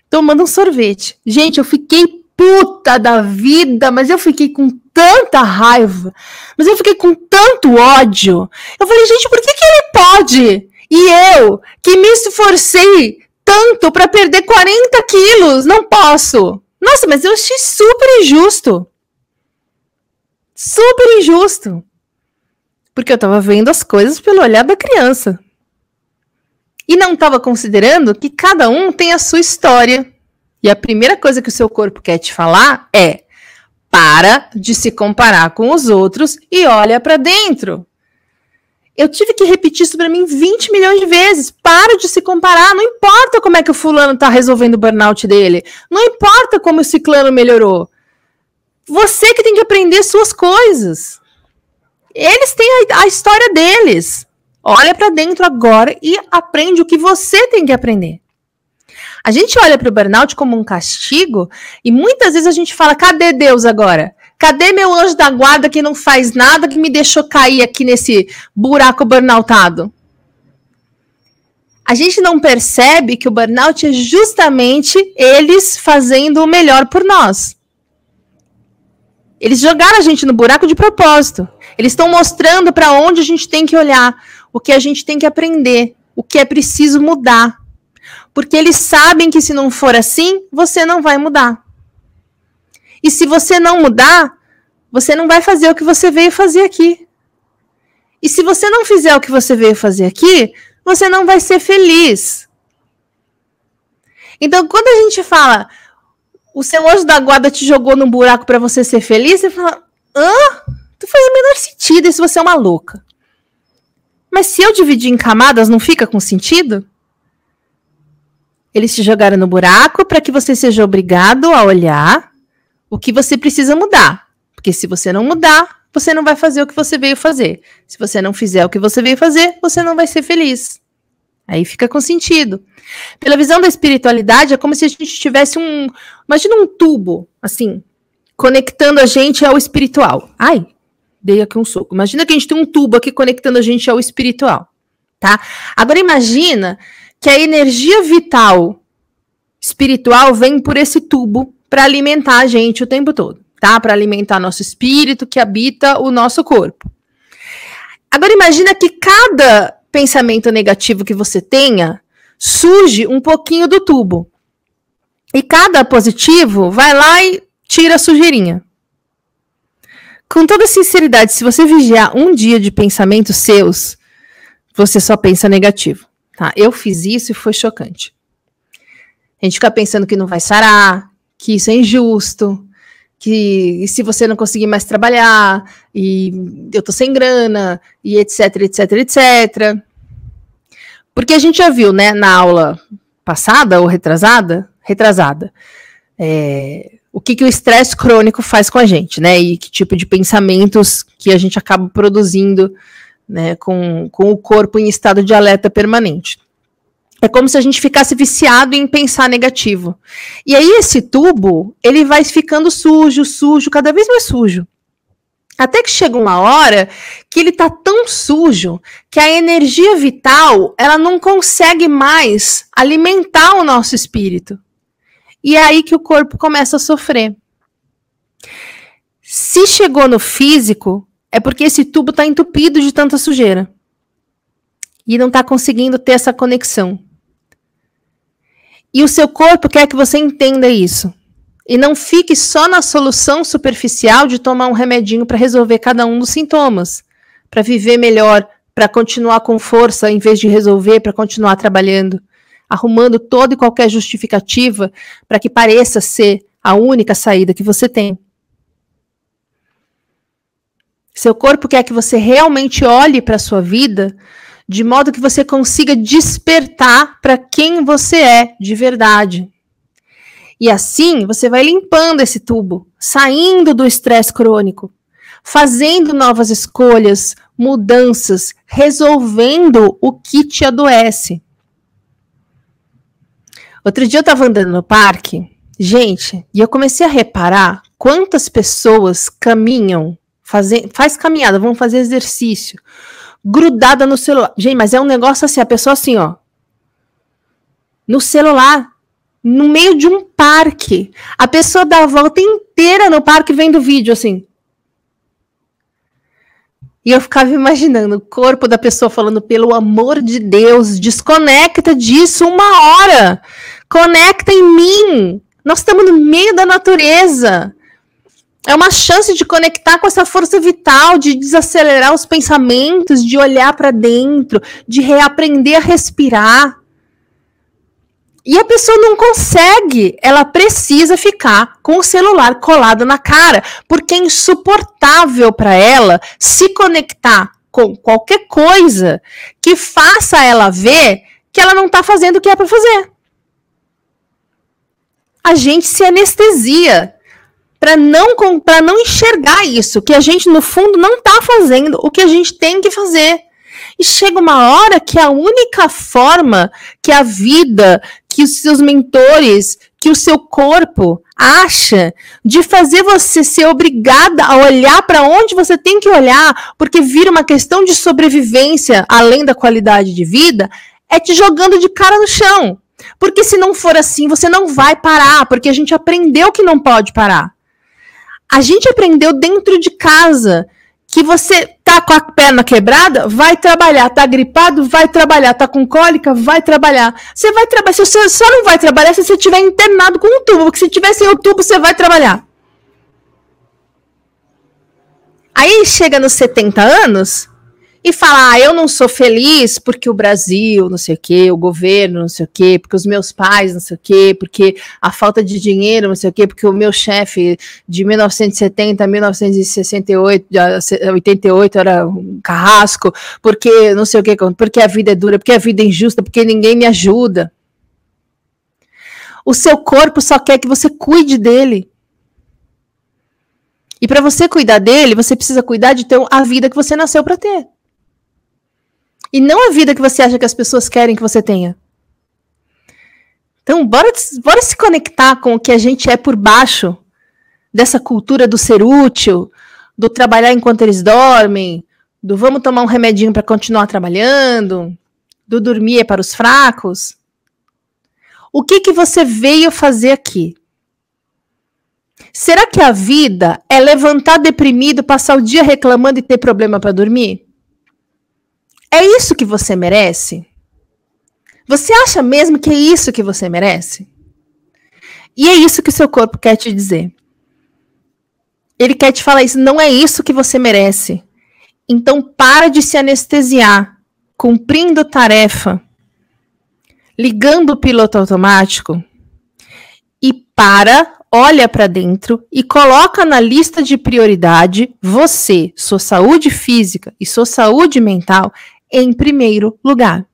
S2: tomando um sorvete. Gente, eu fiquei puta da vida, mas eu fiquei com tanta raiva, mas eu fiquei com tanto ódio. Eu falei, gente, por que, que ele pode? E eu, que me esforcei tanto para perder 40 quilos, não posso. Nossa, mas eu achei super injusto. Super injusto. Porque eu estava vendo as coisas pelo olhar da criança. E não estava considerando que cada um tem a sua história. E a primeira coisa que o seu corpo quer te falar é: para de se comparar com os outros e olha para dentro. Eu tive que repetir isso para mim 20 milhões de vezes. Para de se comparar. Não importa como é que o fulano está resolvendo o burnout dele. Não importa como o ciclano melhorou. Você que tem que aprender suas coisas. Eles têm a, a história deles. Olha para dentro agora e aprende o que você tem que aprender. A gente olha para o burnout como um castigo e muitas vezes a gente fala: cadê Deus agora? Cadê meu anjo da guarda que não faz nada que me deixou cair aqui nesse buraco burnoutado? A gente não percebe que o burnout é justamente eles fazendo o melhor por nós. Eles jogaram a gente no buraco de propósito. Eles estão mostrando para onde a gente tem que olhar, o que a gente tem que aprender, o que é preciso mudar. Porque eles sabem que se não for assim, você não vai mudar. E se você não mudar, você não vai fazer o que você veio fazer aqui. E se você não fizer o que você veio fazer aqui, você não vai ser feliz. Então, quando a gente fala, o seu anjo da guarda te jogou num buraco para você ser feliz, você fala, hã? Tu faz o menor sentido, isso você é uma louca. Mas se eu dividir em camadas, não fica com sentido? Eles te jogaram no buraco para que você seja obrigado a olhar o que você precisa mudar. Porque se você não mudar, você não vai fazer o que você veio fazer. Se você não fizer o que você veio fazer, você não vai ser feliz. Aí fica com sentido. Pela visão da espiritualidade, é como se a gente tivesse um. Imagina um tubo, assim, conectando a gente ao espiritual. Ai, dei aqui um soco. Imagina que a gente tem um tubo aqui conectando a gente ao espiritual. Tá? Agora imagina que a energia vital espiritual vem por esse tubo para alimentar a gente o tempo todo, tá? Para alimentar nosso espírito que habita o nosso corpo. Agora imagina que cada pensamento negativo que você tenha surge um pouquinho do tubo. E cada positivo vai lá e tira a sujeirinha. Com toda sinceridade, se você vigiar um dia de pensamentos seus, você só pensa negativo. Tá? Eu fiz isso e foi chocante. A gente fica pensando que não vai sarar, que isso é injusto, que se você não conseguir mais trabalhar, e eu tô sem grana, e etc, etc, etc. Porque a gente já viu, né, na aula passada ou retrasada, retrasada, é, o que, que o estresse crônico faz com a gente, né, e que tipo de pensamentos que a gente acaba produzindo, né, com, com o corpo em estado de alerta permanente. É como se a gente ficasse viciado em pensar negativo. E aí esse tubo, ele vai ficando sujo, sujo, cada vez mais sujo. Até que chega uma hora que ele tá tão sujo que a energia vital, ela não consegue mais alimentar o nosso espírito. E é aí que o corpo começa a sofrer. Se chegou no físico, é porque esse tubo está entupido de tanta sujeira. E não está conseguindo ter essa conexão. E o seu corpo quer que você entenda isso. E não fique só na solução superficial de tomar um remedinho para resolver cada um dos sintomas, para viver melhor, para continuar com força em vez de resolver, para continuar trabalhando, arrumando toda e qualquer justificativa para que pareça ser a única saída que você tem. Seu corpo quer que você realmente olhe para a sua vida de modo que você consiga despertar para quem você é de verdade. E assim você vai limpando esse tubo, saindo do estresse crônico, fazendo novas escolhas, mudanças, resolvendo o que te adoece. Outro dia eu estava andando no parque, gente, e eu comecei a reparar quantas pessoas caminham, fazem, faz caminhada, vão fazer exercício grudada no celular. Gente, mas é um negócio assim, a pessoa assim, ó. No celular, no meio de um parque. A pessoa dá a volta inteira no parque vendo vídeo, assim. E eu ficava imaginando o corpo da pessoa falando, pelo amor de Deus, desconecta disso uma hora. Conecta em mim. Nós estamos no meio da natureza é uma chance de conectar com essa força vital, de desacelerar os pensamentos, de olhar para dentro, de reaprender a respirar. E a pessoa não consegue, ela precisa ficar com o celular colado na cara, porque é insuportável para ela se conectar com qualquer coisa que faça ela ver que ela não está fazendo o que é para fazer. A gente se anestesia para não para não enxergar isso, que a gente no fundo não está fazendo o que a gente tem que fazer. E chega uma hora que a única forma que a vida, que os seus mentores, que o seu corpo acha de fazer você ser obrigada a olhar para onde você tem que olhar, porque vira uma questão de sobrevivência além da qualidade de vida, é te jogando de cara no chão. Porque se não for assim, você não vai parar, porque a gente aprendeu que não pode parar. A gente aprendeu dentro de casa que você tá com a perna quebrada, vai trabalhar, tá gripado, vai trabalhar, tá com cólica, vai trabalhar. Você vai trabalhar, você só não vai trabalhar se você estiver internado com um tubo, porque se tiver sem o tubo, você vai trabalhar. Aí chega nos 70 anos, e falar, ah, eu não sou feliz porque o Brasil, não sei o quê, o governo, não sei o quê, porque os meus pais, não sei o quê, porque a falta de dinheiro, não sei o quê, porque o meu chefe de 1970 a 1968, 88 era um carrasco, porque não sei o quê, porque a vida é dura, porque a vida é injusta, porque ninguém me ajuda. O seu corpo só quer que você cuide dele. E para você cuidar dele, você precisa cuidar de ter a vida que você nasceu para ter. E não a vida que você acha que as pessoas querem que você tenha. Então, bora, bora se conectar com o que a gente é por baixo dessa cultura do ser útil, do trabalhar enquanto eles dormem, do vamos tomar um remedinho para continuar trabalhando, do dormir é para os fracos. O que que você veio fazer aqui? Será que a vida é levantar deprimido, passar o dia reclamando e ter problema para dormir? É isso que você merece? Você acha mesmo que é isso que você merece? E é isso que o seu corpo quer te dizer. Ele quer te falar isso, não é isso que você merece. Então para de se anestesiar, cumprindo tarefa, ligando o piloto automático e para, olha para dentro e coloca na lista de prioridade você, sua saúde física e sua saúde mental em primeiro lugar.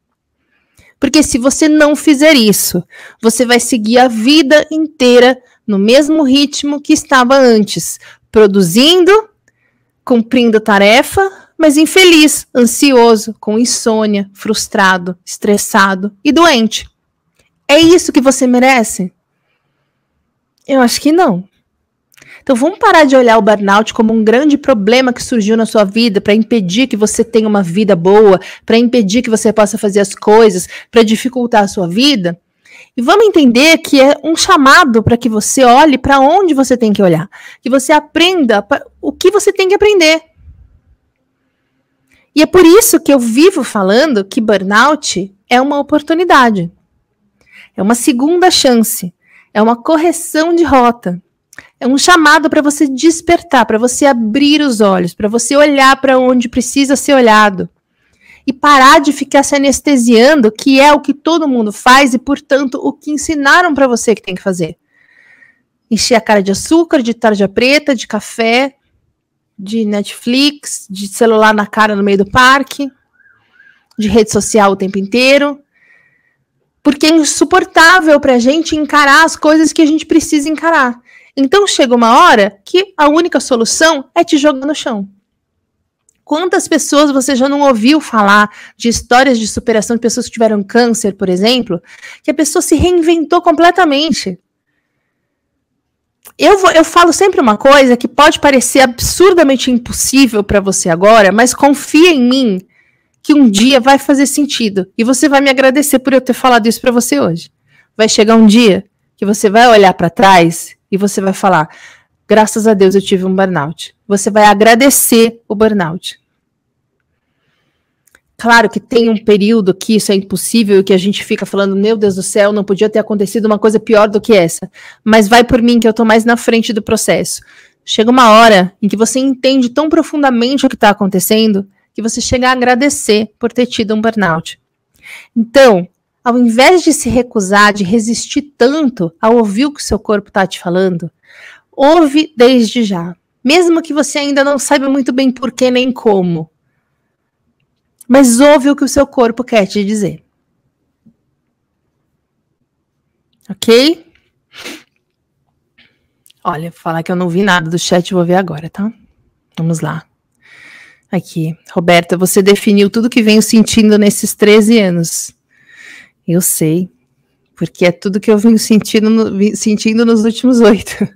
S2: Porque se você não fizer isso, você vai seguir a vida inteira no mesmo ritmo que estava antes, produzindo, cumprindo tarefa, mas infeliz, ansioso, com insônia, frustrado, estressado e doente. É isso que você merece? Eu acho que não. Então vamos parar de olhar o burnout como um grande problema que surgiu na sua vida para impedir que você tenha uma vida boa, para impedir que você possa fazer as coisas, para dificultar a sua vida. E vamos entender que é um chamado para que você olhe para onde você tem que olhar, que você aprenda o que você tem que aprender. E é por isso que eu vivo falando que burnout é uma oportunidade. É uma segunda chance é uma correção de rota. É um chamado para você despertar, para você abrir os olhos, para você olhar para onde precisa ser olhado. E parar de ficar se anestesiando, que é o que todo mundo faz e, portanto, o que ensinaram para você que tem que fazer. Encher a cara de açúcar, de tarja preta, de café, de Netflix, de celular na cara no meio do parque, de rede social o tempo inteiro, porque é insuportável para a gente encarar as coisas que a gente precisa encarar. Então chega uma hora que a única solução é te jogar no chão. Quantas pessoas você já não ouviu falar de histórias de superação de pessoas que tiveram câncer, por exemplo, que a pessoa se reinventou completamente? Eu, vou, eu falo sempre uma coisa que pode parecer absurdamente impossível para você agora, mas confia em mim que um dia vai fazer sentido. E você vai me agradecer por eu ter falado isso para você hoje. Vai chegar um dia que você vai olhar para trás e você vai falar: graças a Deus eu tive um burnout. Você vai agradecer o burnout. Claro que tem um período que isso é impossível e que a gente fica falando, meu Deus do céu, não podia ter acontecido uma coisa pior do que essa. Mas vai por mim que eu tô mais na frente do processo. Chega uma hora em que você entende tão profundamente o que está acontecendo que você chega a agradecer por ter tido um burnout. Então, ao invés de se recusar, de resistir tanto ao ouvir o que o seu corpo está te falando, ouve desde já. Mesmo que você ainda não saiba muito bem por que nem como. Mas ouve o que o seu corpo quer te dizer. Ok? Olha, falar que eu não vi nada do chat, vou ver agora, tá? Vamos lá. Aqui, Roberta, você definiu tudo que venho sentindo nesses 13 anos. Eu sei, porque é tudo que eu venho sentindo, sentindo nos últimos oito.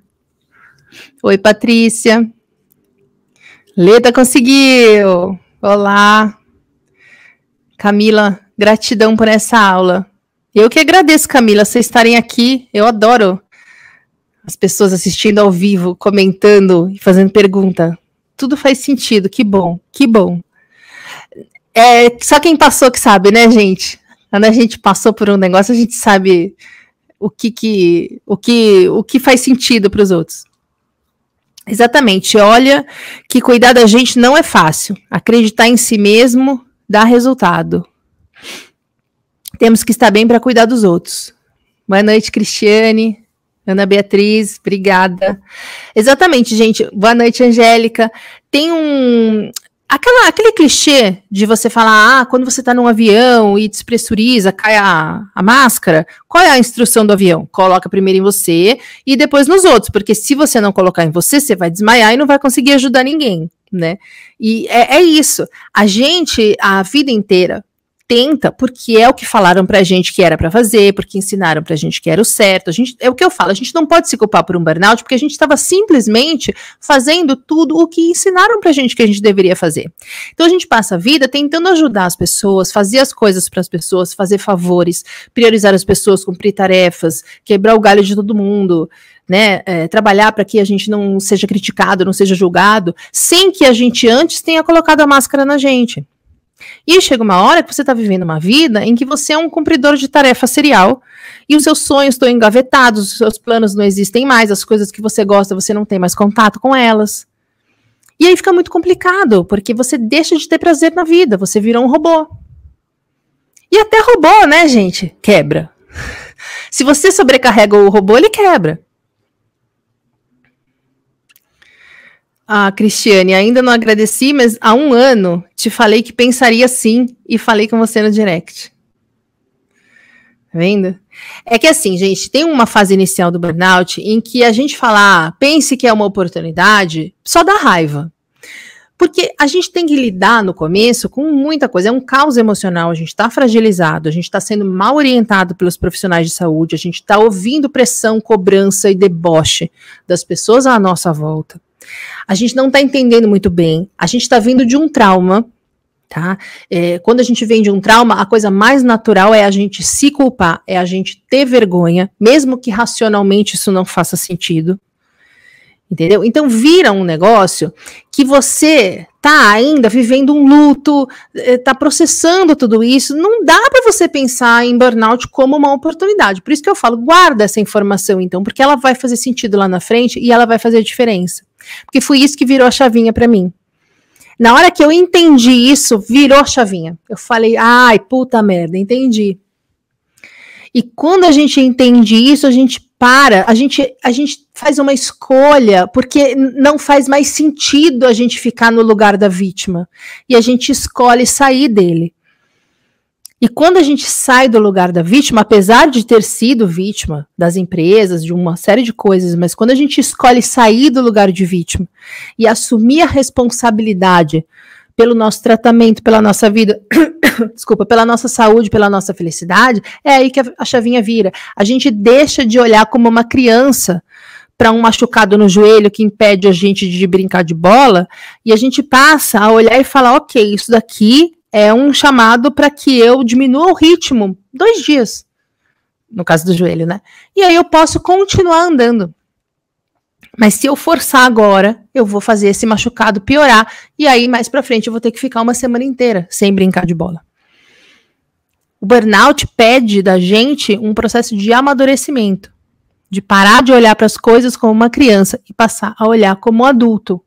S2: Oi, Patrícia. Leda conseguiu. Olá. Camila, gratidão por essa aula. Eu que agradeço, Camila, vocês estarem aqui. Eu adoro as pessoas assistindo ao vivo, comentando e fazendo pergunta tudo faz sentido. Que bom, que bom. É, só quem passou que sabe, né, gente? Quando a gente passou por um negócio, a gente sabe o que, que, o que, o que faz sentido para os outros. Exatamente. Olha que cuidar da gente não é fácil. Acreditar em si mesmo dá resultado. Temos que estar bem para cuidar dos outros. Boa noite, Cristiane. Ana Beatriz, obrigada. Exatamente, gente. Boa noite, Angélica. Tem um. Aquela, aquele clichê de você falar, ah, quando você está num avião e despressuriza, cai a, a máscara, qual é a instrução do avião? Coloca primeiro em você e depois nos outros, porque se você não colocar em você, você vai desmaiar e não vai conseguir ajudar ninguém, né? E é, é isso. A gente, a vida inteira, tenta, porque é o que falaram pra gente que era para fazer, porque ensinaram pra gente que era o certo. A gente, é o que eu falo, a gente não pode se culpar por um burnout, porque a gente estava simplesmente fazendo tudo o que ensinaram pra gente que a gente deveria fazer. Então a gente passa a vida tentando ajudar as pessoas, fazer as coisas para as pessoas, fazer favores, priorizar as pessoas, cumprir tarefas, quebrar o galho de todo mundo. Né, é, trabalhar para que a gente não seja criticado, não seja julgado, sem que a gente antes tenha colocado a máscara na gente. E chega uma hora que você está vivendo uma vida em que você é um cumpridor de tarefa serial e os seus sonhos estão engavetados, os seus planos não existem mais, as coisas que você gosta você não tem mais contato com elas. E aí fica muito complicado, porque você deixa de ter prazer na vida, você virou um robô. E até robô, né, gente? Quebra. Se você sobrecarrega o robô, ele quebra. Ah, Cristiane, ainda não agradeci, mas há um ano te falei que pensaria sim e falei com você no direct. Tá vendo? É que assim, gente, tem uma fase inicial do burnout em que a gente falar, ah, pense que é uma oportunidade, só dá raiva. Porque a gente tem que lidar no começo com muita coisa. É um caos emocional, a gente está fragilizado, a gente está sendo mal orientado pelos profissionais de saúde, a gente está ouvindo pressão, cobrança e deboche das pessoas à nossa volta. A gente não está entendendo muito bem, a gente está vindo de um trauma tá? É, quando a gente vem de um trauma, a coisa mais natural é a gente se culpar, é a gente ter vergonha, mesmo que racionalmente isso não faça sentido. Entendeu? Então vira um negócio que você tá ainda vivendo um luto, eh, tá processando tudo isso. Não dá para você pensar em burnout como uma oportunidade. Por isso que eu falo, guarda essa informação então, porque ela vai fazer sentido lá na frente e ela vai fazer diferença. Porque foi isso que virou a chavinha para mim. Na hora que eu entendi isso, virou a chavinha. Eu falei, ai, puta merda, entendi. E quando a gente entende isso, a gente para, a gente, a gente faz uma escolha, porque não faz mais sentido a gente ficar no lugar da vítima. E a gente escolhe sair dele. E quando a gente sai do lugar da vítima, apesar de ter sido vítima das empresas, de uma série de coisas, mas quando a gente escolhe sair do lugar de vítima e assumir a responsabilidade pelo nosso tratamento, pela nossa vida, desculpa, pela nossa saúde, pela nossa felicidade, é aí que a chavinha vira. A gente deixa de olhar como uma criança para um machucado no joelho que impede a gente de brincar de bola, e a gente passa a olhar e falar: ok, isso daqui é um chamado para que eu diminua o ritmo dois dias, no caso do joelho, né? E aí eu posso continuar andando. Mas se eu forçar agora, eu vou fazer esse machucado piorar. E aí, mais pra frente, eu vou ter que ficar uma semana inteira sem brincar de bola. O burnout pede da gente um processo de amadurecimento, de parar de olhar para as coisas como uma criança e passar a olhar como um adulto.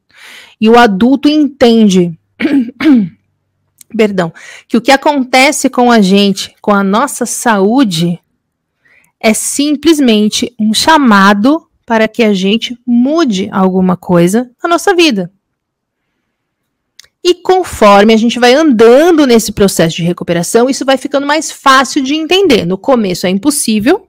S2: E o adulto entende, perdão, que o que acontece com a gente, com a nossa saúde, é simplesmente um chamado para que a gente mude alguma coisa na nossa vida. E conforme a gente vai andando nesse processo de recuperação, isso vai ficando mais fácil de entender. No começo é impossível,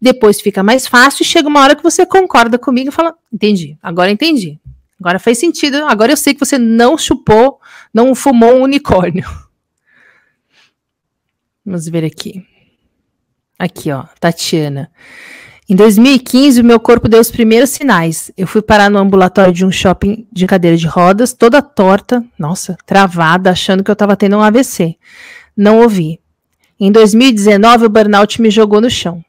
S2: depois fica mais fácil e chega uma hora que você concorda comigo e fala: entendi, agora entendi. Agora faz sentido, agora eu sei que você não chupou, não fumou um unicórnio. Vamos ver aqui. Aqui, ó, Tatiana. Em 2015, o meu corpo deu os primeiros sinais. Eu fui parar no ambulatório de um shopping de cadeira de rodas, toda torta, nossa, travada, achando que eu estava tendo um AVC. Não ouvi. Em 2019, o burnout me jogou no chão.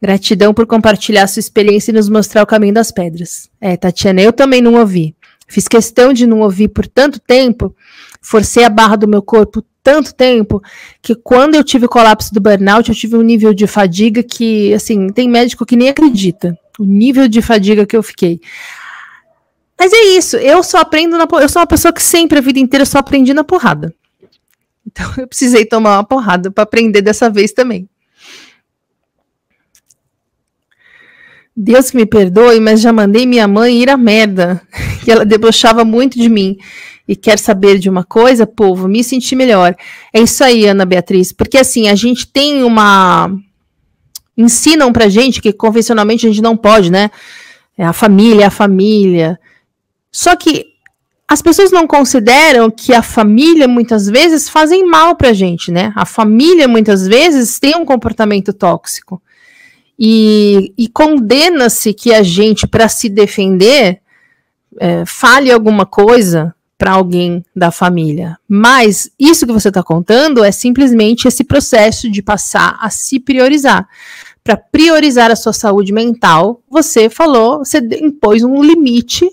S2: Gratidão por compartilhar sua experiência e nos mostrar o caminho das pedras. É, Tatiana, eu também não ouvi. Fiz questão de não ouvir por tanto tempo, forcei a barra do meu corpo tanto tempo que quando eu tive o colapso do burnout, eu tive um nível de fadiga que, assim, tem médico que nem acredita o nível de fadiga que eu fiquei. Mas é isso, eu só aprendo na eu sou uma pessoa que sempre a vida inteira só aprendi na porrada. Então eu precisei tomar uma porrada para aprender dessa vez também. Deus que me perdoe, mas já mandei minha mãe ir à merda, que ela debochava muito de mim e quer saber de uma coisa, povo, me sentir melhor. É isso aí, Ana Beatriz, porque assim, a gente tem uma. Ensinam pra gente que convencionalmente a gente não pode, né? É a família, é a família. Só que as pessoas não consideram que a família muitas vezes fazem mal pra gente, né? A família muitas vezes tem um comportamento tóxico. E, e condena-se que a gente, para se defender, é, fale alguma coisa para alguém da família. Mas isso que você está contando é simplesmente esse processo de passar a se priorizar. Para priorizar a sua saúde mental, você falou, você impôs um limite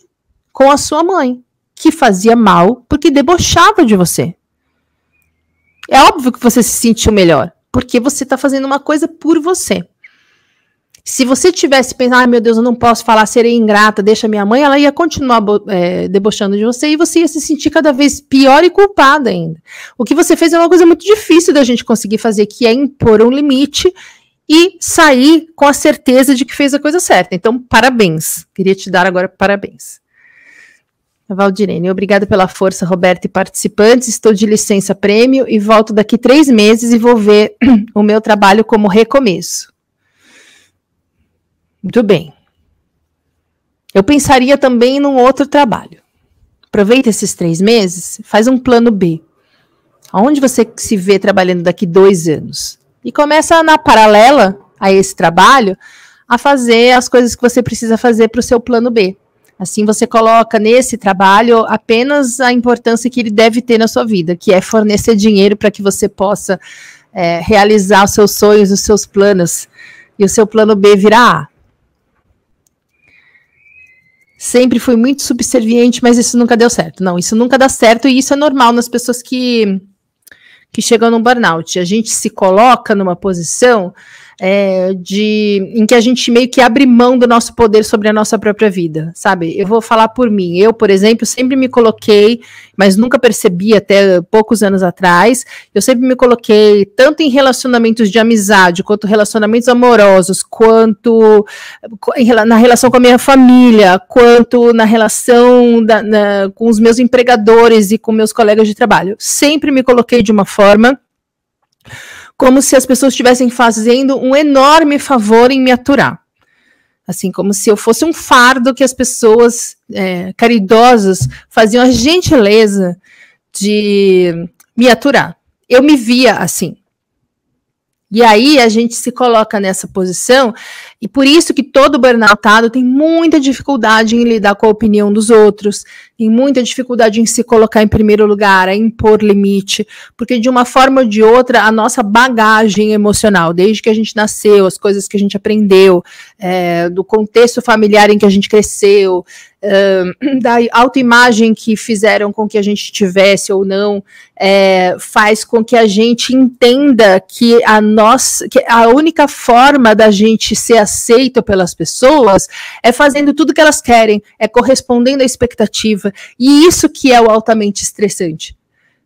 S2: com a sua mãe, que fazia mal porque debochava de você. É óbvio que você se sentiu melhor, porque você está fazendo uma coisa por você. Se você tivesse pensado, ah, meu Deus, eu não posso falar, serei ingrata, deixa minha mãe, ela ia continuar é, debochando de você e você ia se sentir cada vez pior e culpada ainda. O que você fez é uma coisa muito difícil da gente conseguir fazer, que é impor um limite e sair com a certeza de que fez a coisa certa. Então, parabéns. Queria te dar agora parabéns. Valdirene, obrigada pela força, Roberto e participantes. Estou de licença prêmio e volto daqui três meses e vou ver o meu trabalho como recomeço. Muito bem. Eu pensaria também num outro trabalho. Aproveita esses três meses, faz um plano B. Aonde você se vê trabalhando daqui dois anos? E começa na paralela a esse trabalho a fazer as coisas que você precisa fazer para o seu plano B. Assim, você coloca nesse trabalho apenas a importância que ele deve ter na sua vida, que é fornecer dinheiro para que você possa é, realizar os seus sonhos, os seus planos, e o seu plano B virar A. Sempre fui muito subserviente, mas isso nunca deu certo. Não, isso nunca dá certo, e isso é normal nas pessoas que, que chegam no burnout. A gente se coloca numa posição é, de em que a gente meio que abre mão do nosso poder sobre a nossa própria vida, sabe? Eu vou falar por mim. Eu, por exemplo, sempre me coloquei, mas nunca percebi até poucos anos atrás. Eu sempre me coloquei tanto em relacionamentos de amizade, quanto relacionamentos amorosos, quanto na relação com a minha família, quanto na relação da, na, com os meus empregadores e com meus colegas de trabalho. Sempre me coloquei de uma forma como se as pessoas estivessem fazendo um enorme favor em me aturar. Assim, como se eu fosse um fardo que as pessoas é, caridosas faziam a gentileza de me aturar. Eu me via assim. E aí a gente se coloca nessa posição, e por isso que todo burnoutado tem muita dificuldade em lidar com a opinião dos outros, tem muita dificuldade em se colocar em primeiro lugar, a impor limite, porque de uma forma ou de outra, a nossa bagagem emocional, desde que a gente nasceu, as coisas que a gente aprendeu, é, do contexto familiar em que a gente cresceu, da autoimagem que fizeram com que a gente tivesse ou não, é, faz com que a gente entenda que a nossa, que a única forma da gente ser aceito pelas pessoas é fazendo tudo que elas querem, é correspondendo à expectativa, e isso que é o altamente estressante.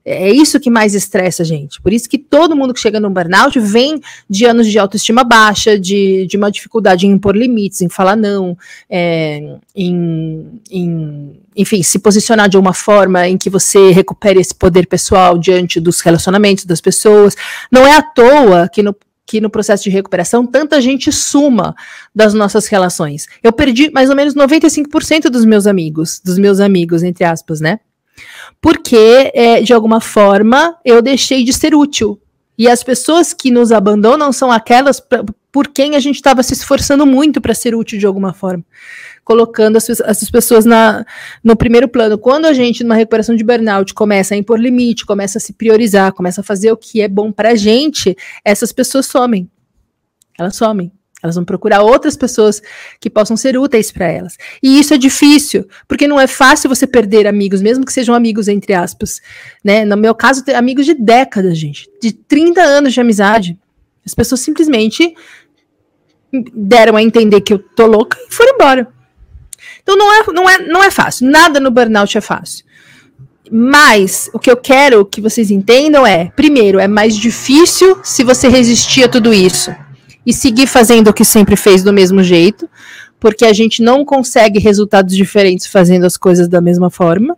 S2: É isso que mais estressa a gente. Por isso que todo mundo que chega no burnout vem de anos de autoestima baixa, de, de uma dificuldade em impor limites, em falar não, é, em, em, enfim, se posicionar de uma forma em que você recupere esse poder pessoal diante dos relacionamentos das pessoas. Não é à toa que no que no processo de recuperação tanta gente suma das nossas relações. Eu perdi mais ou menos 95% dos meus amigos, dos meus amigos, entre aspas, né? porque, é, de alguma forma, eu deixei de ser útil. E as pessoas que nos abandonam são aquelas por quem a gente estava se esforçando muito para ser útil de alguma forma. Colocando as, essas pessoas na, no primeiro plano. Quando a gente, numa recuperação de burnout, começa a impor limite, começa a se priorizar, começa a fazer o que é bom para a gente, essas pessoas somem. Elas somem. Elas vão procurar outras pessoas que possam ser úteis para elas. E isso é difícil, porque não é fácil você perder amigos, mesmo que sejam amigos entre aspas, né? No meu caso, amigos de décadas, gente, de 30 anos de amizade. As pessoas simplesmente deram a entender que eu tô louca e foram embora. Então não é, não é, não é fácil. Nada no burnout é fácil. Mas o que eu quero que vocês entendam é, primeiro, é mais difícil se você resistir a tudo isso e seguir fazendo o que sempre fez do mesmo jeito, porque a gente não consegue resultados diferentes fazendo as coisas da mesma forma.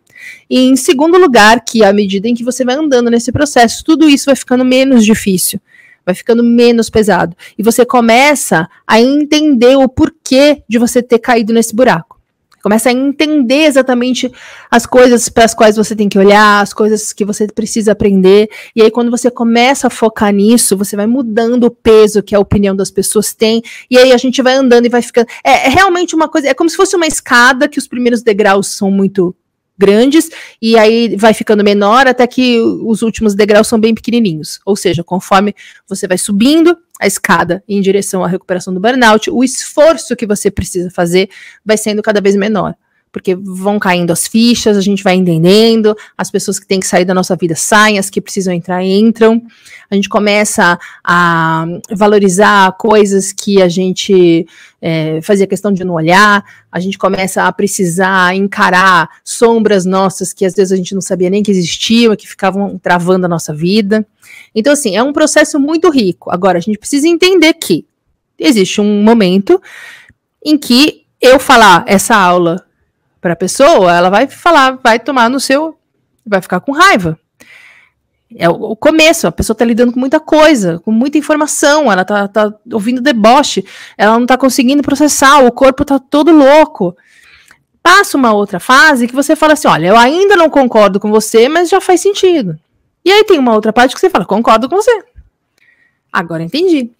S2: E em segundo lugar, que à medida em que você vai andando nesse processo, tudo isso vai ficando menos difícil, vai ficando menos pesado. E você começa a entender o porquê de você ter caído nesse buraco. Começa a entender exatamente as coisas para as quais você tem que olhar, as coisas que você precisa aprender. E aí, quando você começa a focar nisso, você vai mudando o peso que a opinião das pessoas tem. E aí a gente vai andando e vai ficando. É, é realmente uma coisa. É como se fosse uma escada que os primeiros degraus são muito grandes e aí vai ficando menor até que os últimos degraus são bem pequenininhos. Ou seja, conforme você vai subindo a escada em direção à recuperação do burnout, o esforço que você precisa fazer vai sendo cada vez menor porque vão caindo as fichas, a gente vai entendendo, as pessoas que têm que sair da nossa vida saem, as que precisam entrar entram. A gente começa a valorizar coisas que a gente é, fazia questão de não olhar, a gente começa a precisar encarar sombras nossas que às vezes a gente não sabia nem que existiam, que ficavam travando a nossa vida. Então, assim, é um processo muito rico. Agora, a gente precisa entender que existe um momento em que eu falar essa aula para a pessoa, ela vai falar, vai tomar no seu, vai ficar com raiva. É o, começo, a pessoa está lidando com muita coisa, com muita informação, ela está tá ouvindo deboche, ela não está conseguindo processar, o corpo está todo louco. Passa uma outra fase que você fala assim: olha, eu ainda não concordo com você, mas já faz sentido. E aí tem uma outra parte que você fala: concordo com você. Agora entendi.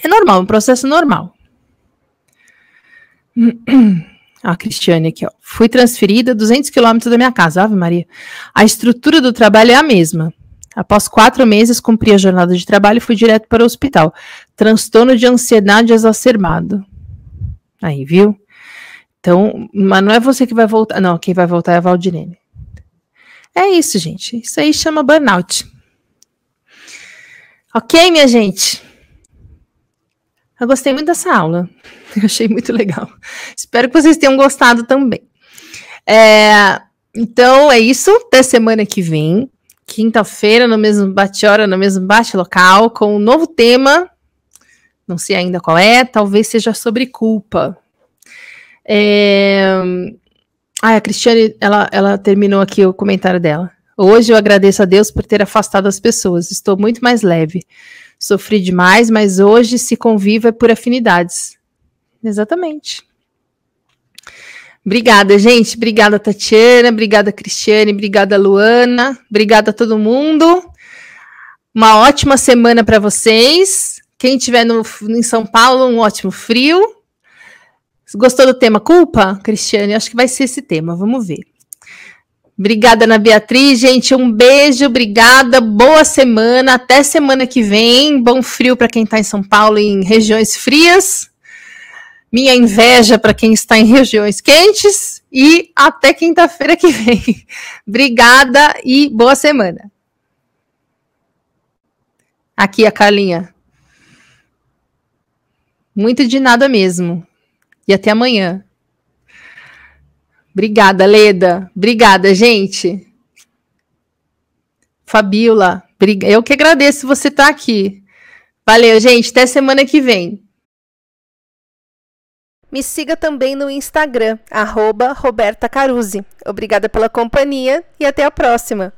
S2: É normal, um processo normal. A Cristiane aqui, ó. Fui transferida 200 quilômetros da minha casa, Ave Maria. A estrutura do trabalho é a mesma. Após quatro meses, cumpri a jornada de trabalho e fui direto para o hospital. Transtorno de ansiedade exacerbado. Aí, viu? Então, mas não é você que vai voltar. Não, quem vai voltar é a Valdirene. É isso, gente. Isso aí chama burnout. Ok, minha gente? Eu gostei muito dessa aula. Eu achei muito legal. Espero que vocês tenham gostado também. É, então, é isso. Até semana que vem. Quinta-feira, no mesmo bate-hora, no mesmo bate-local, com um novo tema. Não sei ainda qual é. Talvez seja sobre culpa. É... Ah, a Cristiane, ela, ela terminou aqui o comentário dela. Hoje eu agradeço a Deus por ter afastado as pessoas. Estou muito mais leve. Sofri demais, mas hoje se conviva por afinidades. Exatamente. Obrigada, gente. Obrigada, Tatiana. Obrigada, Cristiane. Obrigada, Luana. Obrigada a todo mundo. Uma ótima semana para vocês. Quem estiver em São Paulo, um ótimo frio. Gostou do tema culpa, Cristiane? Acho que vai ser esse tema, vamos ver. Obrigada, Ana Beatriz, gente. Um beijo, obrigada. Boa semana. Até semana que vem. Bom frio para quem está em São Paulo em regiões frias. Minha inveja para quem está em regiões quentes. E até quinta-feira que vem. obrigada e boa semana. Aqui a Carlinha. Muito de nada mesmo. E até amanhã. Obrigada, Leda. Obrigada, gente. Fabiola, eu que agradeço você estar tá aqui. Valeu, gente. Até semana que vem.
S1: Me siga também no Instagram, arroba Roberta Caruzzi. Obrigada pela companhia e até a próxima.